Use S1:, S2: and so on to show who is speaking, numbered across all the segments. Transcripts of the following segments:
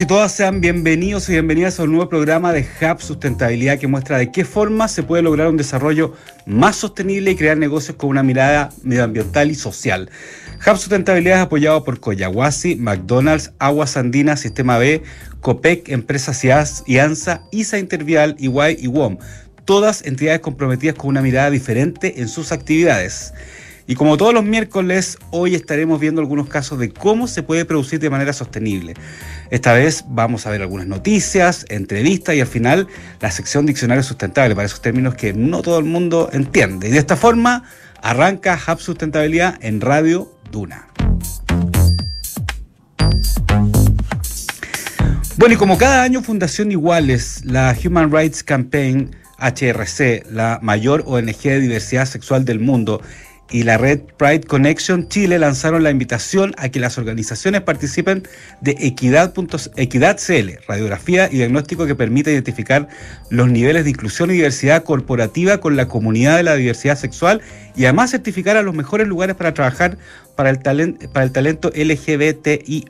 S1: y todas sean bienvenidos y bienvenidas a un nuevo programa de Hub Sustentabilidad que muestra de qué forma se puede lograr un desarrollo más sostenible y crear negocios con una mirada medioambiental y social. Hub Sustentabilidad es apoyado por Coyahuasi, McDonald's, Aguas Andinas, Sistema B, COPEC, Empresas y ANSA, ISA Intervial, Iguay y WOM. Todas entidades comprometidas con una mirada diferente en sus actividades. Y como todos los miércoles, hoy estaremos viendo algunos casos de cómo se puede producir de manera sostenible. Esta vez vamos a ver algunas noticias, entrevistas y al final la sección diccionario sustentable para esos términos que no todo el mundo entiende. Y de esta forma arranca Hub Sustentabilidad en Radio Duna. Bueno, y como cada año Fundación Iguales, la Human Rights Campaign HRC, la mayor ONG de diversidad sexual del mundo, y la red Pride Connection Chile lanzaron la invitación a que las organizaciones participen de Equidad, CL, radiografía y diagnóstico que permite identificar los niveles de inclusión y diversidad corporativa con la comunidad de la diversidad sexual y además certificar a los mejores lugares para trabajar para el, talento, para el talento LGBTI.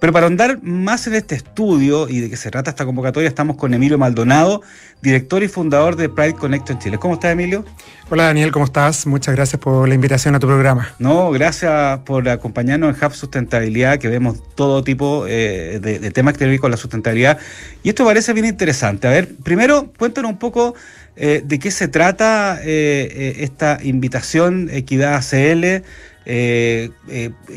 S1: Pero para andar más en este estudio y de qué se trata esta convocatoria, estamos con Emilio Maldonado, director y fundador de Pride Connection Chile. ¿Cómo estás, Emilio?
S2: Hola, Daniel, ¿cómo estás? Muchas gracias por la invitación a tu programa.
S1: No, gracias por acompañarnos en Hub Sustentabilidad, que vemos todo tipo eh, de, temas que tienen que ver con la sustentabilidad. Y esto parece bien interesante. A ver, primero, cuéntanos un poco eh, de qué se trata eh, esta invitación Equidad ACL. Que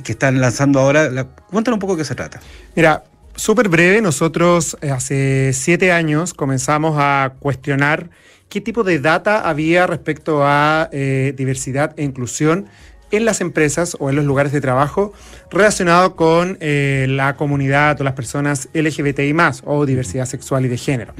S1: están lanzando ahora. Cuéntanos un poco de qué se trata.
S2: Mira, súper breve, nosotros hace siete años comenzamos a cuestionar qué tipo de data había respecto a eh, diversidad e inclusión en las empresas o en los lugares de trabajo relacionado con eh, la comunidad o las personas LGBTI o diversidad sexual y de género.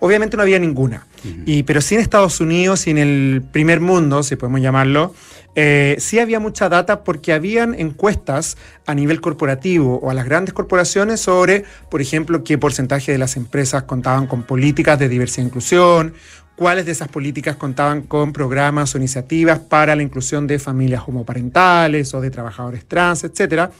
S2: Obviamente no había ninguna, y, pero sí en Estados Unidos y en el primer mundo, si podemos llamarlo, eh, sí había mucha data porque habían encuestas a nivel corporativo o a las grandes corporaciones sobre, por ejemplo, qué porcentaje de las empresas contaban con políticas de diversidad e inclusión cuáles de esas políticas contaban con programas o iniciativas para la inclusión de familias homoparentales o de trabajadores trans, etc.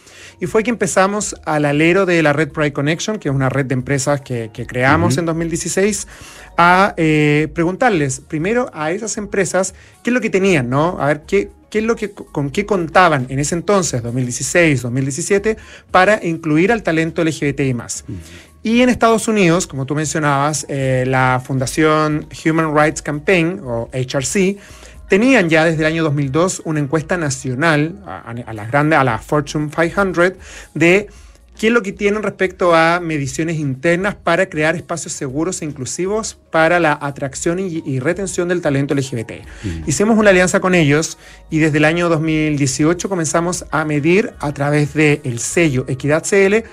S2: Y fue que empezamos al alero de la red Pride Connection, que es una red de empresas que, creamos en 2016, a eh, preguntarles primero a esas empresas qué es lo que tenían, ¿no? A ver qué, qué es lo que, con qué contaban en ese entonces, 2016, 2017, para incluir al talento LGBTI más. Y en Estados Unidos, como tú mencionabas, eh, la Fundación Human Rights Campaign, o HRC, tenían ya desde el año 2002 una encuesta nacional a, la grande, a la Fortune 500, de qué es lo que tienen respecto a mediciones internas para crear espacios seguros e inclusivos para la atracción y, retención del talento LGBT. Mm. Hicimos una alianza con ellos y desde el año 2018 comenzamos a medir a través del sello Equidad CL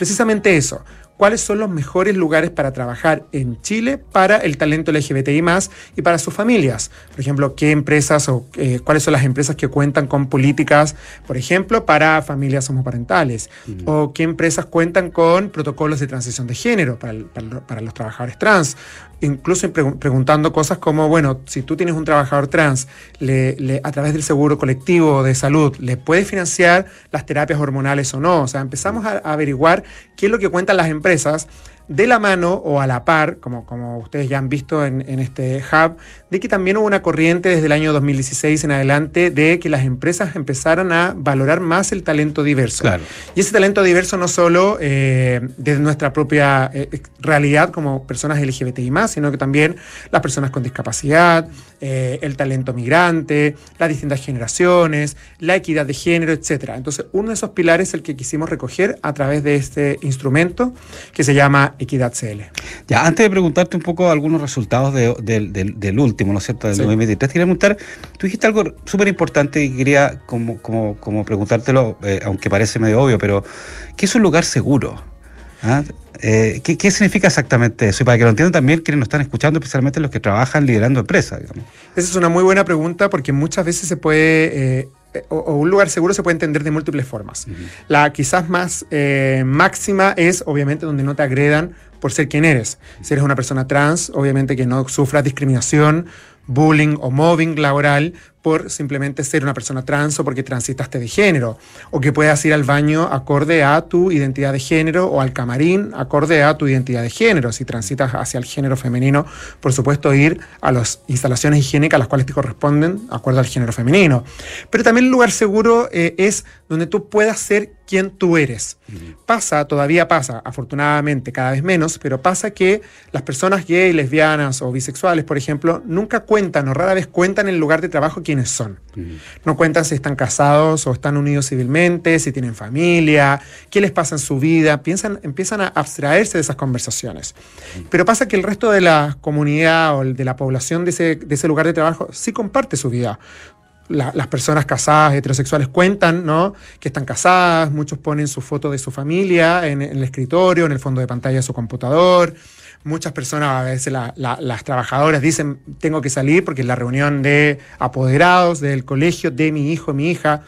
S2: precisamente eso, cuáles son los mejores lugares para trabajar en Chile para el talento LGBTI más y para sus familias. Por ejemplo, qué empresas o eh, cuáles son las empresas que cuentan con políticas, por ejemplo, para familias homoparentales. O qué empresas cuentan con protocolos de transición de género para, para los trabajadores trans incluso preguntando cosas como, bueno, si tú tienes un trabajador trans, le, a través del seguro colectivo de salud, ¿le puedes financiar las terapias hormonales o no? O sea, empezamos a averiguar qué es lo que cuentan las empresas empresas de la mano o a la par, como, como ustedes ya han visto en, este hub, de que también hubo una corriente desde el año 2016 en adelante de que las empresas empezaran a valorar más el talento diverso. Y ese talento diverso no solo eh, desde nuestra propia eh, realidad como personas LGBTI más, sino que también las personas con discapacidad, eh, el talento migrante, las distintas generaciones, la equidad de género, etc. Entonces, uno de esos pilares es el que quisimos recoger a través de este instrumento que se llama Equidad CL.
S1: Ya, antes de preguntarte un poco algunos resultados del último, ¿no es cierto?, del 2023, quería preguntar, tú dijiste algo súper importante y quería como, como, como preguntártelo, eh, aunque parece medio obvio, pero ¿qué es un lugar seguro? ¿Ah? Eh, ¿qué, significa exactamente eso? Y para que lo entiendan también quienes nos están escuchando, especialmente los que trabajan liderando empresas. Esa
S2: es una muy buena pregunta porque muchas veces se puede... Eh, o, un lugar seguro se puede entender de múltiples formas. La quizás más eh, máxima es, obviamente, donde no te agredan por ser quien eres. Si eres una persona trans, obviamente que no sufras discriminación, bullying o mobbing laboral por simplemente ser una persona trans o porque transitaste de género, o que puedas ir al baño acorde a tu identidad de género o al camarín acorde a tu identidad de género. Si transitas hacia el género femenino, por supuesto ir a las instalaciones higiénicas a las cuales te corresponden acorde al género femenino. Pero también el lugar seguro eh, es donde tú puedas ser quien tú eres. Pasa, todavía pasa, afortunadamente cada vez menos, pero pasa que las personas gay, lesbianas o bisexuales, por ejemplo, nunca cuentan o rara vez cuentan en el lugar de trabajo quiénes son. No cuentan si están casados o están unidos civilmente, si tienen familia, qué les pasa en su vida, piensan, empiezan a abstraerse de esas conversaciones. Pero pasa que el resto de la comunidad o de la población de ese, de ese lugar de trabajo sí comparte su vida las personas casadas, heterosexuales, cuentan ¿no? que están casadas, muchos ponen su foto de su familia en, el escritorio, en el fondo de pantalla de su computador. Muchas personas, a veces las trabajadoras dicen, tengo que salir porque es la reunión de apoderados del colegio de mi hijo, mi hija.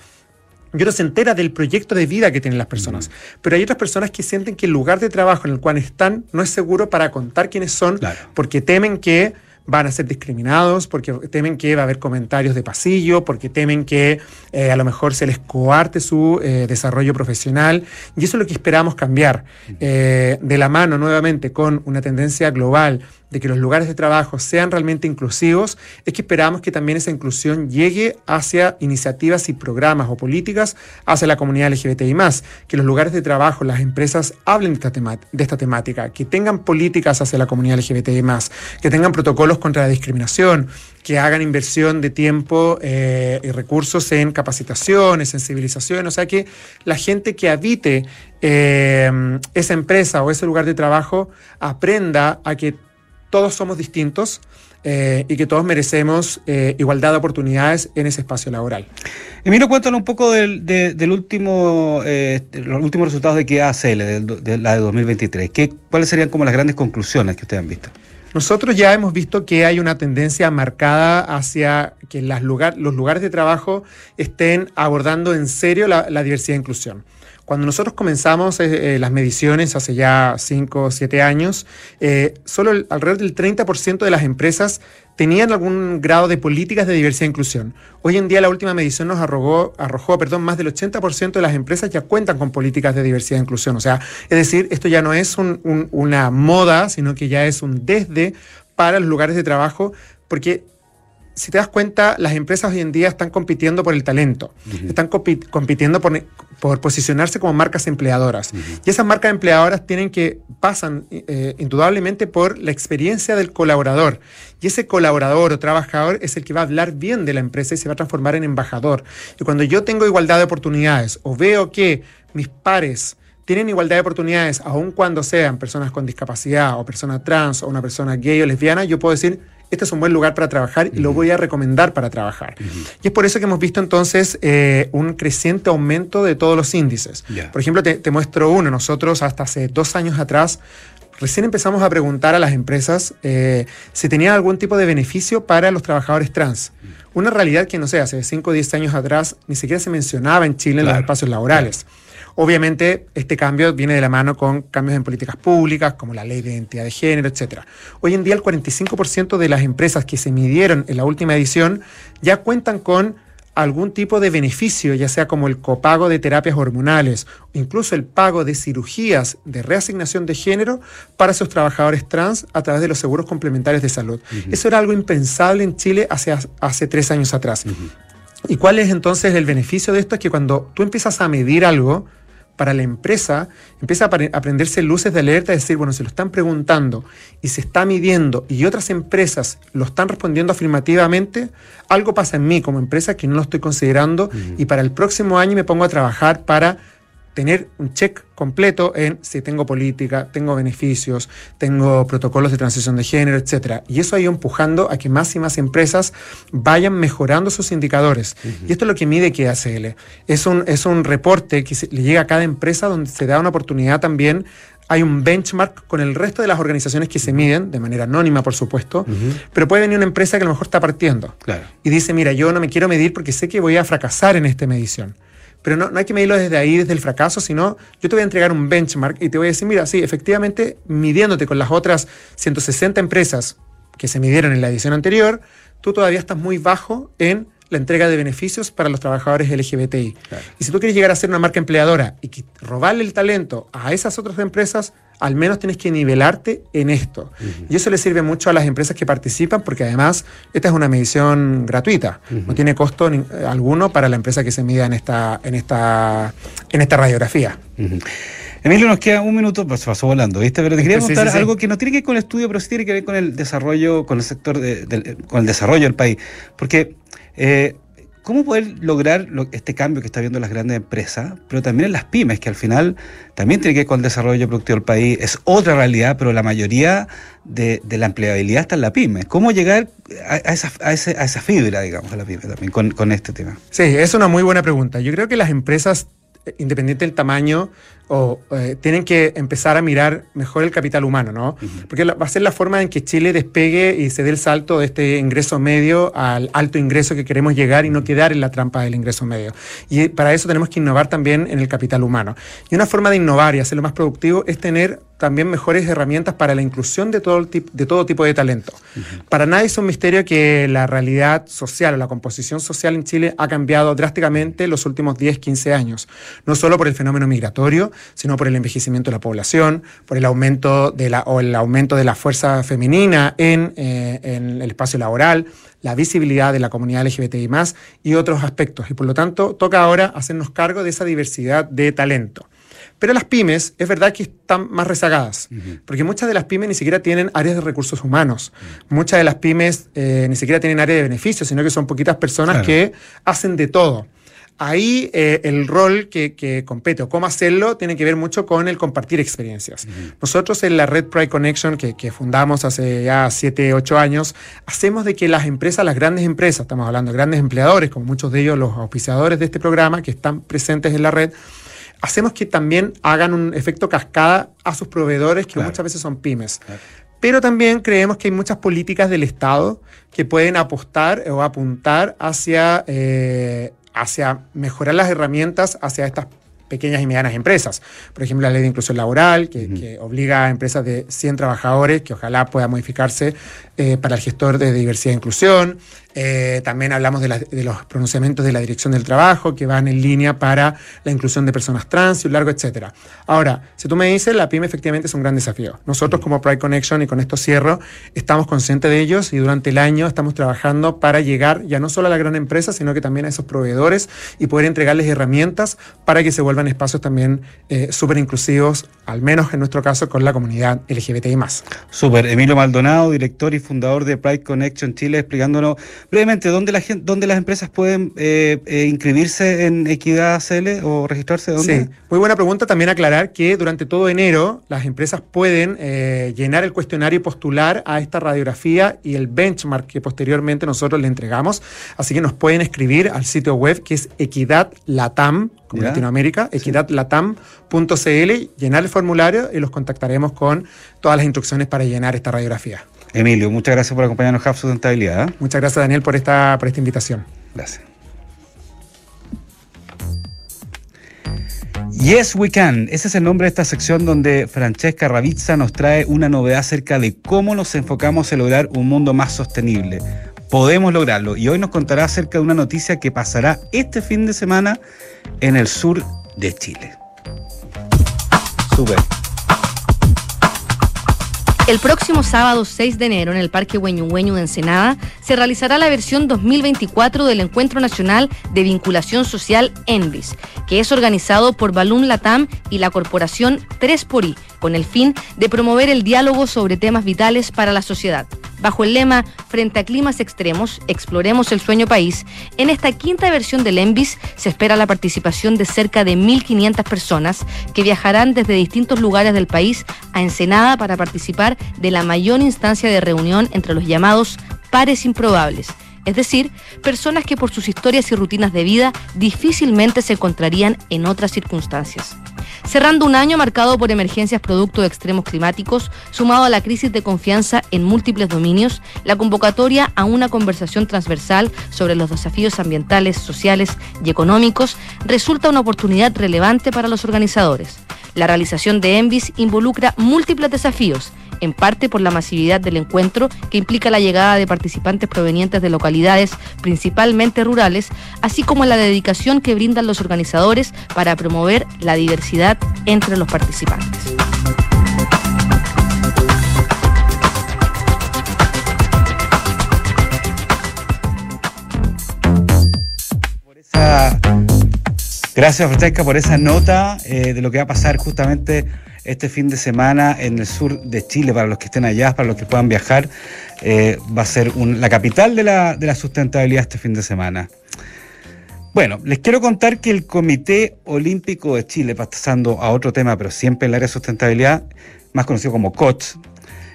S2: Yo no se entera del proyecto de vida que tienen las personas. Pero hay otras personas que sienten que el lugar de trabajo en el cual están no es seguro para contar quiénes son, porque temen que van a ser discriminados, porque temen que va a haber comentarios de pasillo, porque temen que eh, a lo mejor se les coarte su eh, desarrollo profesional. Y eso es lo que esperamos cambiar. Eh, de la mano nuevamente con una tendencia global de que los lugares de trabajo sean realmente inclusivos, es que esperamos que también esa inclusión llegue hacia iniciativas y programas o políticas hacia la comunidad LGBTI que los lugares de trabajo, las empresas hablen de esta, temática, que tengan políticas hacia la comunidad LGBTI que tengan protocolos contra la discriminación, que hagan inversión de tiempo eh, y recursos en capacitación, en sensibilización, o sea que la gente que habite eh, esa empresa o ese lugar de trabajo aprenda a que todos somos distintos eh, y que todos merecemos eh, igualdad de oportunidades en ese espacio laboral.
S1: Emilio, cuéntanos un poco del, último, eh, los últimos resultados de QACL, de, de la de 2023. ¿Qué, ¿Cuáles serían como las grandes conclusiones que ustedes han visto?
S2: Nosotros ya hemos visto que hay una tendencia marcada hacia que las los lugares de trabajo estén abordando en serio la, la diversidad e inclusión. Cuando nosotros comenzamos eh, eh, las mediciones hace ya 5 o 7 años, eh, solo alrededor del 30% de las empresas tenían algún grado de políticas de diversidad e inclusión. Hoy en día la última medición nos arrojó, perdón, más del 80% de las empresas ya cuentan con políticas de diversidad e inclusión. O sea, es decir, esto ya no es una moda, sino que ya es un desde para los lugares de trabajo, porque si te das cuenta, las empresas hoy en día están compitiendo por el talento, están compitiendo por, por, posicionarse como marcas empleadoras. Y esas marcas empleadoras tienen que, pasan eh, indudablemente por la experiencia del colaborador. Y ese colaborador o trabajador es el que va a hablar bien de la empresa y se va a transformar en embajador. Y cuando yo tengo igualdad de oportunidades o veo que mis pares tienen igualdad de oportunidades, aun cuando sean personas con discapacidad o persona trans o una persona gay o lesbiana, yo puedo decir, este es un buen lugar para trabajar y lo voy a recomendar para trabajar. Y es por eso que hemos visto entonces eh, un creciente aumento de todos los índices. Por ejemplo, te, muestro uno. Nosotros hasta hace dos años atrás recién empezamos a preguntar a las empresas eh, si tenían algún tipo de beneficio para los trabajadores trans. Una realidad que, no sé, hace 5 o 10 años atrás ni siquiera se mencionaba en Chile en los espacios laborales. Obviamente, este cambio viene de la mano con cambios en políticas públicas, como la ley de identidad de género, etc. Hoy en día, el 45% de las empresas que se midieron en la última edición ya cuentan con algún tipo de beneficio, ya sea como el copago de terapias hormonales, o incluso el pago de cirugías de reasignación de género para sus trabajadores trans a través de los seguros complementarios de salud. Eso era algo impensable en Chile hace, hace tres años atrás. ¿Y cuál es entonces el beneficio de esto? Es que cuando tú empiezas a medir algo, para la empresa empieza a aprenderse luces de alerta, es decir, bueno, se lo están preguntando y se está midiendo y otras empresas lo están respondiendo afirmativamente, algo pasa en mí como empresa que no lo estoy considerando y para el próximo año me pongo a trabajar para tener un check completo en si tengo política, tengo beneficios, tengo protocolos de transición de género, etc. Y eso ha ido empujando a que más y más empresas vayan mejorando sus indicadores. Y esto es lo que mide QACL. Es un, es un reporte que le llega a cada empresa donde se da una oportunidad también hay un benchmark con el resto de las organizaciones que se miden, de manera anónima, por supuesto, pero puede venir una empresa que a lo mejor está partiendo y dice, mira, yo no me quiero medir porque sé que voy a fracasar en esta medición. Pero no, no, hay que medirlo desde ahí, desde el fracaso, sino yo te voy a entregar un benchmark y te voy a decir, mira, sí, efectivamente, midiéndote con las otras 160 empresas que se midieron en la edición anterior, tú todavía estás muy bajo en la entrega de beneficios para los trabajadores LGBTI. Y si tú quieres llegar a ser una marca empleadora y robarle el talento a esas otras empresas, al menos tienes que nivelarte en esto. Y eso le sirve mucho a las empresas que participan porque además esta es una medición gratuita, no tiene costo alguno para la empresa que se mida en esta, en esta, en esta radiografía.
S1: Emilio, nos queda un minuto, pues pasó volando, ¿viste? Pero te quería contar algo que no tiene que ver con el estudio, pero sí tiene que ver con el desarrollo, con el sector, con el desarrollo del país. Porque eh, ¿Cómo poder lograr este cambio que está viendo las grandes empresas, pero también en las pymes, que al final también tiene que ver con el desarrollo productivo del país? Es otra realidad, pero la mayoría de, la empleabilidad está en la pyme. ¿Cómo llegar a, esa, a, fibra, digamos, de la pyme también con, con este tema?
S2: Sí, es una muy buena pregunta. Yo creo que las empresas independiente del tamaño, o eh, tienen que empezar a mirar mejor el capital humano, ¿no? Porque va a ser la forma en que Chile despegue y se dé el salto de este ingreso medio al alto ingreso que queremos llegar y no quedar en la trampa del ingreso medio. Y para eso tenemos que innovar también en el capital humano. Y una forma de innovar y hacerlo más productivo es tener también mejores herramientas para la inclusión de todo, de todo tipo de talento. Para nadie es un misterio que la realidad social o la composición social en Chile ha cambiado drásticamente en los últimos 10, 15 años, no solo por el fenómeno migratorio, sino por el envejecimiento de la población, por el aumento de la, o el aumento de la fuerza femenina en, eh, en el espacio laboral, la visibilidad de la comunidad LGBTI y otros aspectos. Y por lo tanto, toca ahora hacernos cargo de esa diversidad de talento. Pero las pymes, es verdad que están más rezagadas, porque muchas de las pymes ni siquiera tienen áreas de recursos humanos. Muchas de las pymes eh, ni siquiera tienen área de beneficios, sino que son poquitas personas que hacen de todo. Ahí eh, el rol que, compete o cómo hacerlo tiene que ver mucho con el compartir experiencias. Nosotros en la red Pride Connection que, que, fundamos hace ya 7, 8 años, hacemos de que las empresas, las grandes empresas, estamos hablando de grandes empleadores, como muchos de ellos los auspiciadores de este programa que están presentes en la red, hacemos que también hagan un efecto cascada a sus proveedores, que muchas veces son pymes. Pero también creemos que hay muchas políticas del Estado que pueden apostar o apuntar hacia, eh, hacia mejorar las herramientas hacia estas pequeñas y medianas empresas. Por ejemplo, la ley de inclusión laboral, que, obliga a empresas de 100 trabajadores, que ojalá pueda modificarse eh, para el gestor de diversidad e inclusión. Eh, también hablamos de, los pronunciamientos de la Dirección del Trabajo que van en línea para la inclusión de personas trans y un largo etcétera. Ahora, si tú me dices, la pyme efectivamente es un gran desafío. Nosotros como Pride Connection, y con esto cierro, estamos conscientes de ellos y durante el año estamos trabajando para llegar ya no solo a la gran empresa, sino que también a esos proveedores y poder entregarles herramientas para que se vuelvan espacios también eh, súper inclusivos, al menos en nuestro caso con la comunidad LGBTI+.
S1: Súper. Emilio Maldonado, director y fundador de Pride Connection Chile, explicándonos brevemente, ¿dónde, la gente, dónde las empresas pueden eh, eh, inscribirse en Equidad CL o registrarse? ¿dónde?
S2: Sí, muy buena pregunta. También aclarar que durante todo enero las empresas pueden eh, llenar el cuestionario y postular a esta radiografía y el benchmark que posteriormente nosotros le entregamos. Así que nos pueden escribir al sitio web que es Equidad Como Latinoamérica, equidadlatam.cl, llenar el formulario y los contactaremos con todas las instrucciones para llenar esta radiografía.
S1: Emilio, muchas gracias por acompañarnos en Sustentabilidad.
S2: ¿eh? Muchas gracias, Daniel, por esta, por esta invitación.
S1: Gracias. Yes We Can, ese es el nombre de esta sección donde Francesca Ravizza nos trae una novedad acerca de cómo nos enfocamos en lograr un mundo más sostenible. Podemos lograrlo y hoy nos contará acerca de una noticia que pasará este fin de semana en el sur de Chile. Súper.
S3: El próximo sábado 6 de enero en el Parque Hueñuhueñu de Ensenada se realizará la versión 2024 del Encuentro Nacional de Vinculación Social ENVIS, que es organizado por Balloon Latam y la corporación 3 por I, con el fin de promover el diálogo sobre temas vitales para la sociedad. Bajo el lema Frente a climas extremos, exploremos el sueño país, en esta quinta versión del ENVIS se espera la participación de cerca de 1.500 personas que viajarán desde distintos lugares del país a Ensenada para participar de la mayor instancia de reunión entre los llamados pares improbables es decir, personas que por sus historias y rutinas de vida difícilmente se encontrarían en otras circunstancias. Cerrando un año marcado por emergencias producto de extremos climáticos, sumado a la crisis de confianza en múltiples dominios, la convocatoria a una conversación transversal sobre los desafíos ambientales, sociales y económicos resulta una oportunidad relevante para los organizadores. La realización de ENVIS involucra múltiples desafíos en parte por la masividad del encuentro, que implica la llegada de participantes provenientes de localidades principalmente rurales, así como la dedicación que brindan los organizadores para promover la diversidad entre los participantes.
S1: Gracias, Francesca, por esa nota eh, de lo que va a pasar justamente este fin de semana en el sur de Chile, para los que estén allá, para los que puedan viajar. Eh, va a ser la capital de la, de la sustentabilidad este fin de semana. Bueno, les quiero contar que el Comité Olímpico de Chile, pasando a otro tema, pero siempre en el área de sustentabilidad, más conocido como COTS,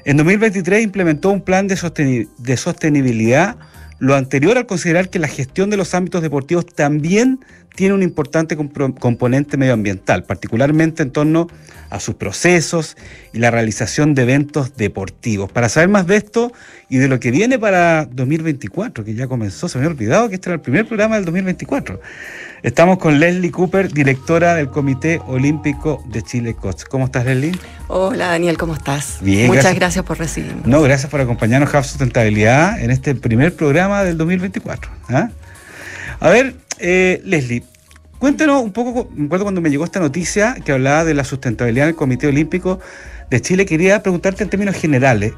S1: en 2023 implementó un plan de, de sostenibilidad, lo anterior al considerar que la gestión de los ámbitos deportivos también tiene un importante componente medioambiental, particularmente en torno a sus procesos y la realización de eventos deportivos. Para saber más de esto y de lo que viene para 2024, que ya comenzó, se me había olvidado que este era el primer programa del 2024. Estamos con Leslie Cooper, directora del Comité Olímpico de Chile COTS. ¿Cómo estás, Leslie?
S4: Hola, Daniel, ¿cómo estás?
S1: Bien.
S4: Muchas gracias, por recibirnos.
S1: No, gracias por acompañarnos, Hub Sustentabilidad, en este primer programa del 2024. ¿ah? A ver, eh, Leslie, cuéntanos un poco, me acuerdo cuando me llegó esta noticia que hablaba de la sustentabilidad del Comité Olímpico de Chile, quería preguntarte en términos generales,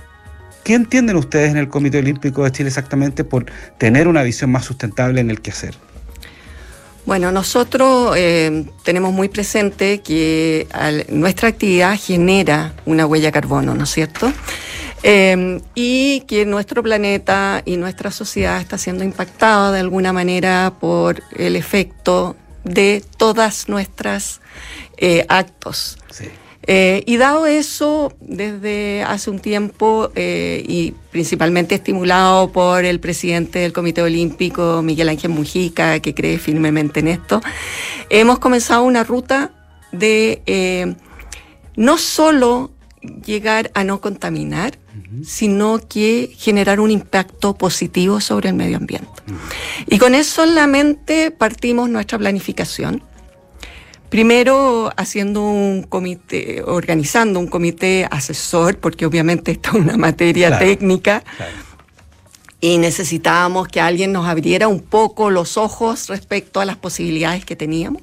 S1: ¿qué entienden ustedes en el Comité Olímpico de Chile exactamente por tener una visión más sustentable en el quehacer?
S4: Bueno, nosotros eh, tenemos muy presente que nuestra actividad genera una huella de carbono, ¿no es cierto? Em, y que nuestro planeta y nuestra sociedad está siendo impactada de alguna manera por el efecto de todas nuestras eh, actos. Eh, y dado eso, desde hace un tiempo, eh, y principalmente estimulado por el presidente del Comité Olímpico, Miguel Ángel Mujica, que cree firmemente en esto, hemos comenzado una ruta de no solo llegar a no contaminar, sino que generar un impacto positivo sobre el medio ambiente. Y con eso en la mente partimos nuestra planificación. Primero haciendo un comité, organizando un comité asesor, porque obviamente esto es una materia técnica. Y necesitábamos que alguien nos abriera un poco los ojos respecto a las posibilidades que teníamos.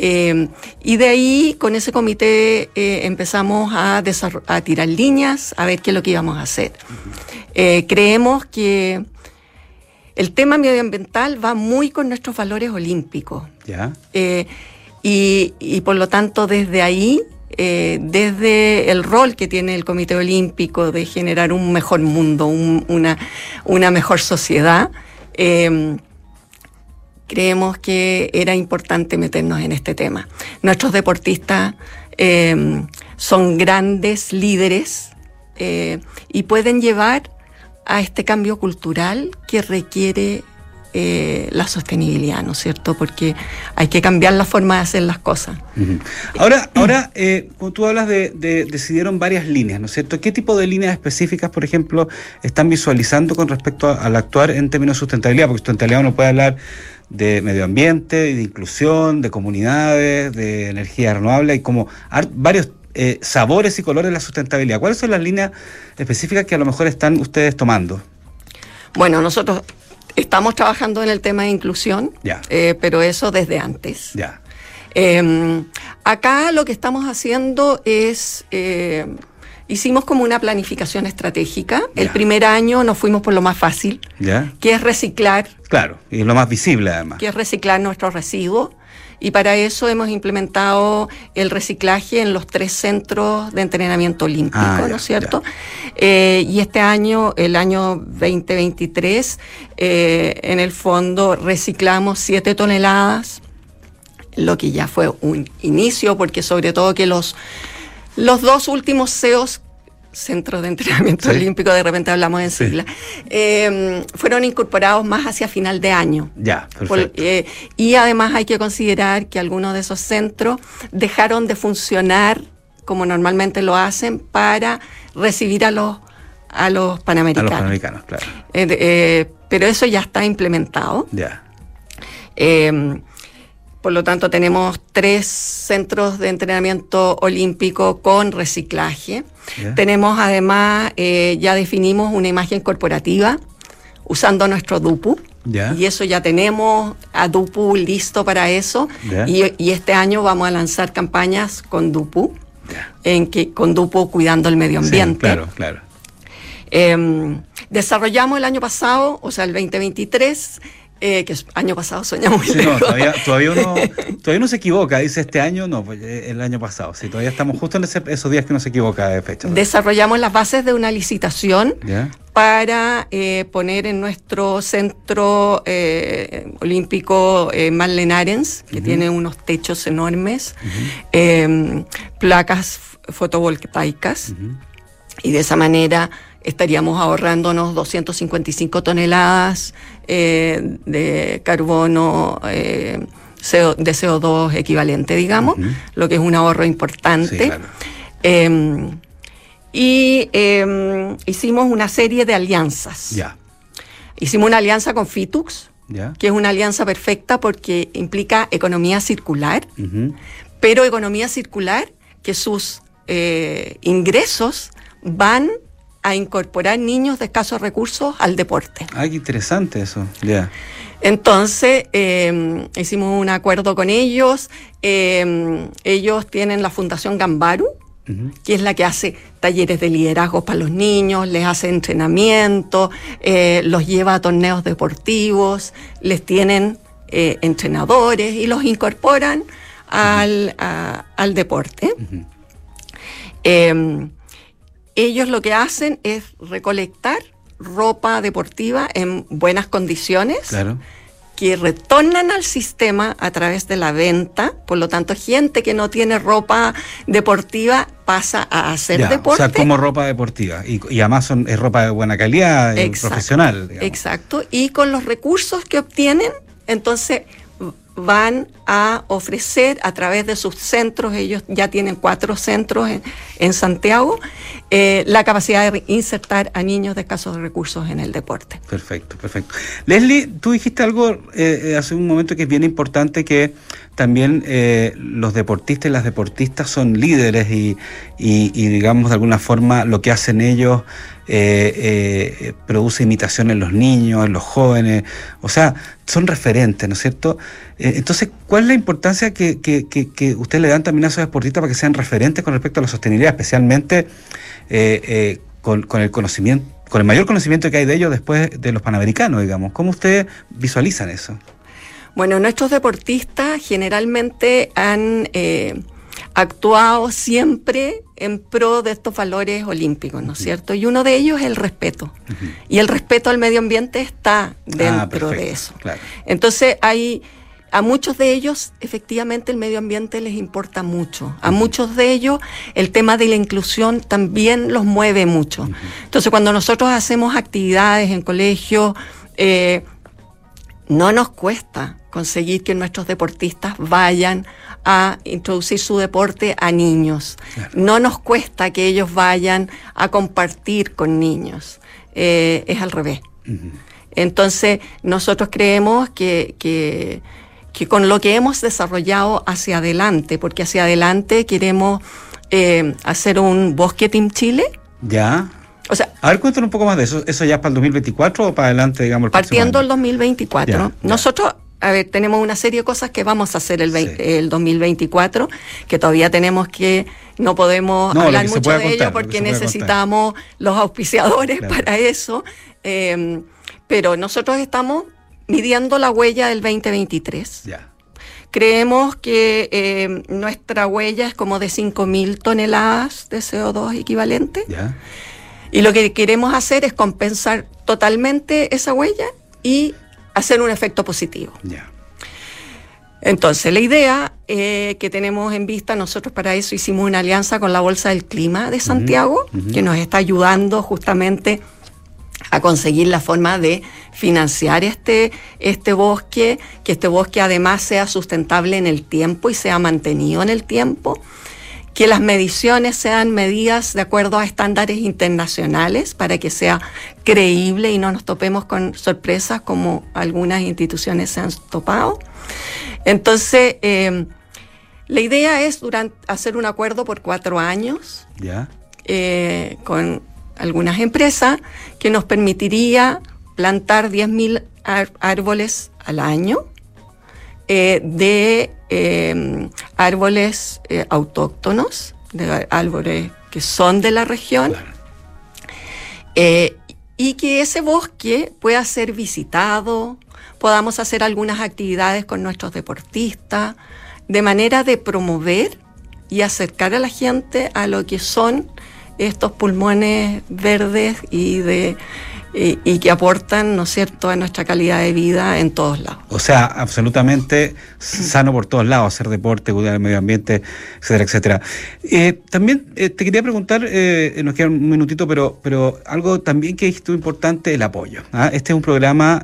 S4: Eh, y de ahí, con ese comité, eh, empezamos a, a, tirar líneas, a ver qué es lo que íbamos a hacer. Eh, creemos que el tema medioambiental va muy con nuestros valores olímpicos. Y, y, por lo tanto, desde ahí, desde el rol que tiene el Comité Olímpico de generar un mejor mundo, una, una mejor sociedad, creemos que era importante meternos en este tema. Nuestros deportistas eh, son grandes líderes eh, y pueden llevar a este cambio cultural que requiere eh, la sostenibilidad, ¿no es cierto? Porque hay que cambiar la forma de hacer las cosas.
S1: Ahora, ahora eh, cuando tú hablas de, decidieron varias líneas, ¿no es cierto? ¿Qué tipo de líneas específicas, por ejemplo, están visualizando con respecto al actuar en términos de sustentabilidad? Porque sustentabilidad uno puede hablar de medio ambiente, de inclusión, de comunidades, de energía renovable, hay como varios eh, sabores y colores de la sustentabilidad. ¿Cuáles son las líneas específicas que a lo mejor están ustedes tomando?
S4: Bueno, nosotros estamos trabajando en el tema de inclusión, eh, pero eso desde antes.
S1: Ya.
S4: Em, acá lo que estamos haciendo es eh, hicimos como una planificación estratégica. El primer año nos fuimos por lo más fácil, que es reciclar.
S1: Claro, y lo más visible además.
S4: Que es reciclar nuestros residuos. Y para eso hemos implementado el reciclaje en los tres centros de entrenamiento olímpico, ah, ¿no es cierto? Eh, y este año, el año 2023, eh, en el fondo reciclamos siete toneladas, lo que ya fue un inicio, porque sobre todo que los los dos últimos CEOs Centros de Entrenamiento Olímpico, de repente hablamos en sigla, em, fueron incorporados más hacia final de año.
S1: Ya, perfecto.
S4: Eh, y además hay que considerar que algunos de esos centros dejaron de funcionar como normalmente lo hacen para recibir a los a los panamericanos. A los
S1: panamericanos, claro.
S4: Eh, eh, pero eso ya está implementado.
S1: Ya.
S4: Em, Por lo tanto, tenemos tres centros de entrenamiento olímpico con reciclaje. Tenemos además, eh, ya definimos una imagen corporativa usando nuestro DUPU.
S1: Ya.
S4: Y eso ya tenemos a DUPU listo para eso.
S1: Ya.
S4: Y, y este año vamos a lanzar campañas con DUPU, en que, con DUPU cuidando el medio
S1: Sí,
S4: ambiente.
S1: claro, claro.
S4: Eh, desarrollamos el año pasado, o sea, el 2023, eh, que año pasado soñamos muy
S1: Sí, no, todavía, todavía, uno, todavía uno se equivoca, dice este año, no, pues eh, el año pasado. Sí, todavía estamos justo en ese- esos días que uno se equivoca de fecha.
S4: Desarrollamos las bases de una licitación
S1: ¿Ya?
S4: para eh, poner en nuestro centro eh, olímpico eh, Marlene Arens, que tiene unos techos enormes, eh, placas fotovoltaicas, y de esa manera estaríamos ahorrándonos 255 toneladas eh, de carbono. eh, de CO2 equivalente, digamos, lo que es un ahorro importante.
S1: Sí, claro.
S4: Eh, y eh, hicimos una serie de alianzas. Hicimos una alianza con Fitux, que es una alianza perfecta porque implica economía circular, pero economía circular que sus eh, ingresos van a incorporar niños de escasos recursos al deporte.
S1: Ah, qué interesante eso. Ya.
S4: Entonces, eh, hicimos un acuerdo con ellos. eh, ellos tienen la Fundación Gambaru, que es la que hace talleres de liderazgo para los niños, les hace entrenamiento, eh, los lleva a torneos deportivos, les tienen eh, entrenadores y los incorporan al, a- al deporte. Ellos lo que hacen es recolectar ropa deportiva en buenas condiciones
S1: Claro.
S4: que retornan al sistema a través de la venta, por lo tanto gente que no tiene ropa deportiva pasa a hacer
S1: Ya,
S4: deporte.
S1: O sea, como ropa deportiva. Y, y además son, es ropa de buena calidad,
S4: Exacto.
S1: profesional. digamos.
S4: Exacto, y con los recursos que obtienen, entonces van a ofrecer a través de sus centros, ellos ya tienen cuatro centros en, en Santiago, eh, la capacidad de insertar a niños de escasos recursos en el deporte.
S1: Perfecto, perfecto. Leslie, tú dijiste algo eh, eh, hace un momento que es bien importante, que también eh, los deportistas y las deportistas son líderes y, digamos, de alguna forma lo que hacen ellos eh, eh, produce imitación en los niños, en los jóvenes, o sea, son referentes, ¿no es cierto? Entonces, ¿cuál es la importancia que, que, que, que ustedes le dan también a esos deportistas para que sean referentes con respecto a la sostenibilidad, especialmente con, con el conocimiento, con el mayor conocimiento que hay de ellos después de los panamericanos, digamos? ¿Cómo ustedes visualizan eso?
S4: Bueno, nuestros deportistas generalmente han eh, actuado siempre en pro de estos valores olímpicos, ¿no es cierto? Y uno de ellos es el respeto. Y el respeto al medio ambiente está dentro
S1: Ah, perfecto,
S4: de eso.
S1: claro.
S4: Entonces hay a muchos de ellos efectivamente el medio ambiente les importa mucho. A muchos de ellos el tema de la inclusión también los mueve mucho. Entonces cuando nosotros hacemos actividades en colegios, eh, no nos cuesta conseguir que nuestros deportistas vayan a introducir su deporte a niños.
S1: Claro.
S4: No nos cuesta que ellos vayan a compartir con niños. Eh, es al revés. Entonces, nosotros creemos que, que, que con lo que hemos desarrollado hacia adelante, porque hacia adelante queremos eh, hacer un bosque Team Chile,
S1: ¿Ya?
S4: O sea,
S1: A ver, cuéntanos un poco más de eso. ¿Eso ya es para el 2024 o para adelante, digamos, el
S4: partiendo el 2024.
S1: Ya, ya.
S4: Nosotros, a ver, tenemos una serie de cosas que vamos a hacer el, vein-
S1: Sí.
S4: el 2024, que todavía tenemos que, no podemos
S1: No,
S4: hablar mucho de
S1: contar,
S4: ello
S1: lo que
S4: porque
S1: contar.
S4: necesitamos los auspiciadores
S1: Claro.
S4: para eso. eh, pero nosotros estamos midiendo la huella del 2023.
S1: Ya.
S4: Creemos que eh, nuestra huella es como de 5.000 toneladas de CO2 equivalente.
S1: Ya.
S4: Y lo que queremos hacer es compensar totalmente esa huella y hacer un efecto positivo.
S1: Ya.
S4: Entonces, la idea eh, que tenemos en vista, nosotros para eso hicimos una alianza con la Bolsa del Clima de Santiago, que nos está ayudando justamente a conseguir la forma de financiar este, este bosque, que este bosque además sea sustentable en el tiempo y sea mantenido en el tiempo, que las mediciones sean medidas de acuerdo a estándares internacionales para que sea creíble y no nos topemos con sorpresas como algunas instituciones se han topado. Entonces, eh, la idea es durante, hacer un acuerdo por cuatro años
S1: ¿Ya?
S4: eh, con algunas empresas que nos permitiría plantar 10.000 ar- árboles al año eh, de eh, árboles eh, autóctonos, de árboles que son de la región, eh, y que ese bosque pueda ser visitado, podamos hacer algunas actividades con nuestros deportistas, de manera de promover y acercar a la gente a lo que son estos pulmones verdes y de y, que aportan, ¿no es cierto?, a nuestra calidad de vida en todos lados.
S1: O sea, absolutamente sano por todos lados, hacer deporte, cuidar el medio ambiente, etcétera, etcétera. Eh, también eh, te quería preguntar, eh, nos queda un minutito, pero, pero algo también que es importante, el apoyo. ¿ah? Este es un programa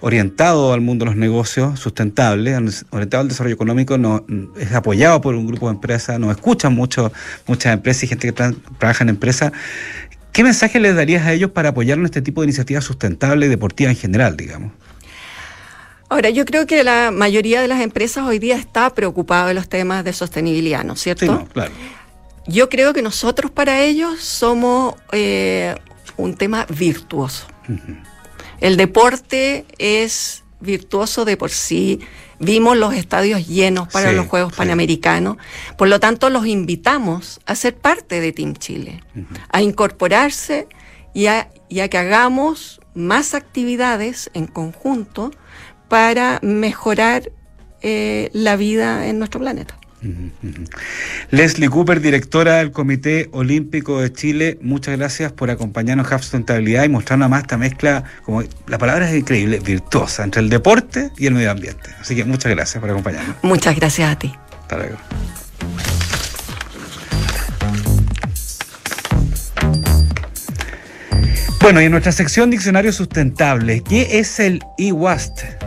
S1: orientado al mundo de los negocios sustentables, orientado al desarrollo económico, no, es apoyado por un grupo de empresas, nos escuchan mucho, muchas empresas y gente que tra trabaja en empresas. ¿Qué mensaje les darías a ellos para apoyar en este tipo de iniciativas sustentables y deportivas en general, digamos?
S4: Ahora, yo creo que la mayoría de las empresas hoy día está preocupada de los temas de sostenibilidad, ¿no es cierto?
S1: Sí, no, claro.
S4: Yo creo que nosotros para ellos somos eh, un tema virtuoso. Uh -huh. El deporte es virtuoso de por sí. Vimos los estadios llenos para sí, los Juegos sí. Panamericanos. Por lo tanto, los invitamos a ser parte de Team Chile, uh -huh. a incorporarse y a, y a, que hagamos más actividades en conjunto para mejorar eh, la vida en nuestro planeta.
S1: Leslie Cooper, directora del Comité Olímpico de Chile, muchas gracias por acompañarnos en Sustentabilidad y mostrarnos más esta mezcla, como la palabra es increíble, virtuosa, entre el deporte y el medio ambiente. Así que muchas gracias por acompañarnos.
S4: Muchas gracias a ti.
S1: Hasta luego. Bueno, y en nuestra sección Diccionario Sustentable, ¿qué es el e-waste?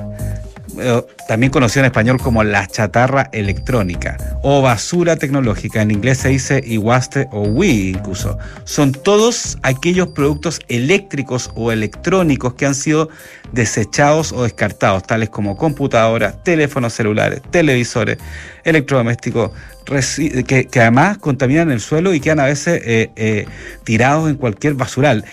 S1: También conocido en español como la chatarra electrónica o basura tecnológica. En inglés se dice e-waste o we incluso. Son todos aquellos productos eléctricos o electrónicos que han sido desechados o descartados, tales como computadoras, teléfonos celulares, televisores, electrodomésticos, que, que además contaminan el suelo y quedan a veces eh, eh, tirados en cualquier basural.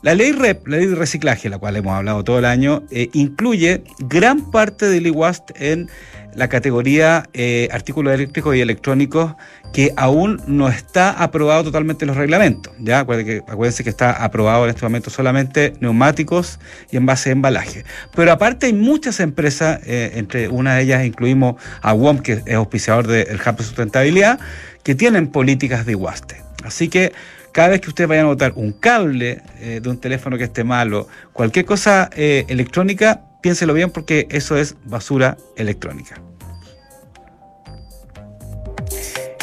S1: La ley REP, la ley de reciclaje, la cual hemos hablado todo el año, eh, incluye gran parte del e-waste en la categoría eh, artículos eléctricos y electrónicos que aún no está aprobado totalmente en los reglamentos. ¿ya? Acuérdense, que, acuérdense que está aprobado en este momento solamente neumáticos y envase de embalaje. Pero aparte hay muchas empresas, eh, entre una de ellas incluimos a WOM, que es auspiciador del Hub de Sustentabilidad, que tienen políticas de e-waste. Así que cada vez que ustedes vayan a botar un cable eh, de un teléfono que esté malo, cualquier cosa eh, electrónica, piénselo bien porque eso es basura electrónica.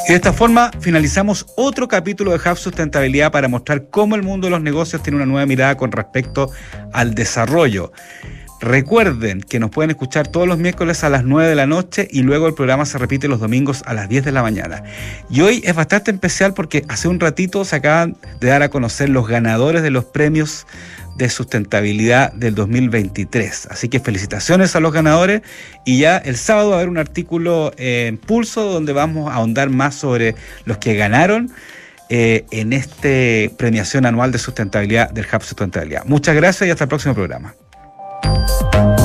S1: Y de esta forma finalizamos otro capítulo de Hub Sustentabilidad para mostrar cómo el mundo de los negocios tiene una nueva mirada con respecto al desarrollo. Recuerden que nos pueden escuchar todos los miércoles a las 9 de la noche y luego el programa se repite los domingos a las 10 de la mañana. Y hoy es bastante especial porque hace un ratito se acaban de dar a conocer los ganadores de los premios de sustentabilidad del 2023. Así que felicitaciones a los ganadores y ya el sábado va a haber un artículo en Pulso donde vamos a ahondar más sobre los que ganaron. Eh, en esta premiación anual de sustentabilidad del Hub Sustentabilidad. Muchas gracias y hasta el próximo programa. Thank